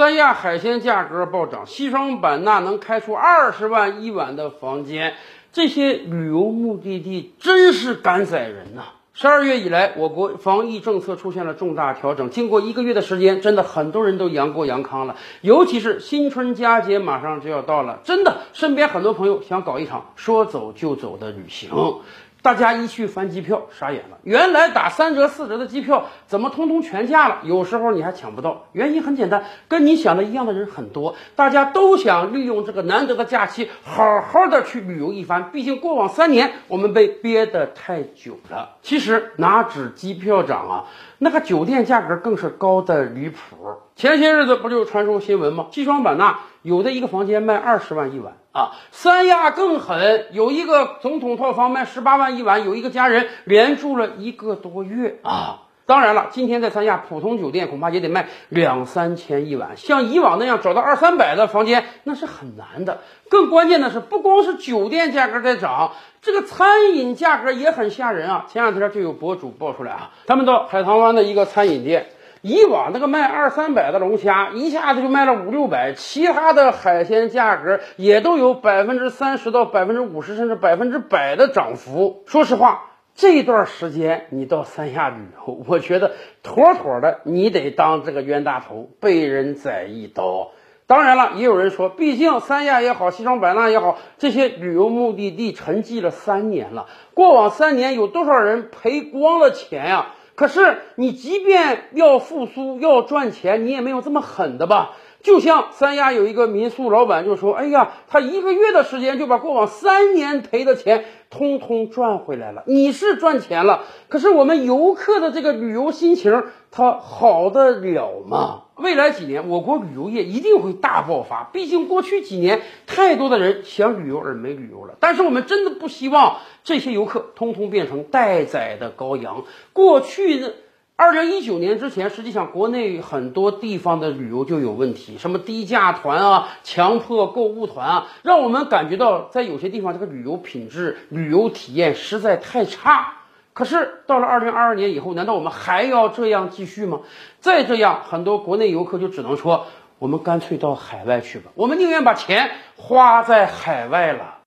三亚海鲜价格暴涨，西双版纳能开出二十万一晚的房间，这些旅游目的地真是敢宰人呐！十二月以来，我国防疫政策出现了重大调整。经过一个月的时间，真的很多人都阳过阳康了。尤其是新春佳节马上就要到了，真的，身边很多朋友想搞一场说走就走的旅行。大家一去翻机票，傻眼了。原来打三折四折的机票，怎么通通全价了？有时候你还抢不到。原因很简单，跟你想的一样的人很多，大家都想利用这个难得的假期，好好的去旅游一番。毕竟过往三年我们被憋得太久了。其实哪止机票涨啊，那个酒店价格更是高的离谱。前些日子不就传出新闻吗？西双版纳有的一个房间卖二十万一晚。啊，三亚更狠，有一个总统套房卖十八万一晚，有一个家人连住了一个多月啊。当然了，今天在三亚普通酒店恐怕也得卖两三千一晚，像以往那样找到二三百的房间那是很难的。更关键的是，不光是酒店价格在涨，这个餐饮价格也很吓人啊。前两天就有博主爆出来啊，他们到海棠湾的一个餐饮店。以往那个卖二三百的龙虾，一下子就卖了五六百，其他的海鲜价格也都有百分之三十到百分之五十，甚至百分之百的涨幅。说实话，这段时间你到三亚旅游，我觉得妥妥的你得当这个冤大头，被人宰一刀。当然了，也有人说，毕竟三亚也好，西双版纳也好，这些旅游目的地沉寂了三年了，过往三年有多少人赔光了钱呀？可是你即便要复苏要赚钱，你也没有这么狠的吧？就像三亚有一个民宿老板就说：“哎呀，他一个月的时间就把过往三年赔的钱通通赚回来了。你是赚钱了，可是我们游客的这个旅游心情，他好得了吗？”未来几年，我国旅游业一定会大爆发。毕竟过去几年，太多的人想旅游而没旅游了。但是我们真的不希望这些游客通通变成待宰的羔羊。过去，二零一九年之前，实际上国内很多地方的旅游就有问题，什么低价团啊、强迫购物团啊，让我们感觉到在有些地方这个旅游品质、旅游体验实在太差。可是到了二零二二年以后，难道我们还要这样继续吗？再这样，很多国内游客就只能说，我们干脆到海外去吧，我们宁愿把钱花在海外了。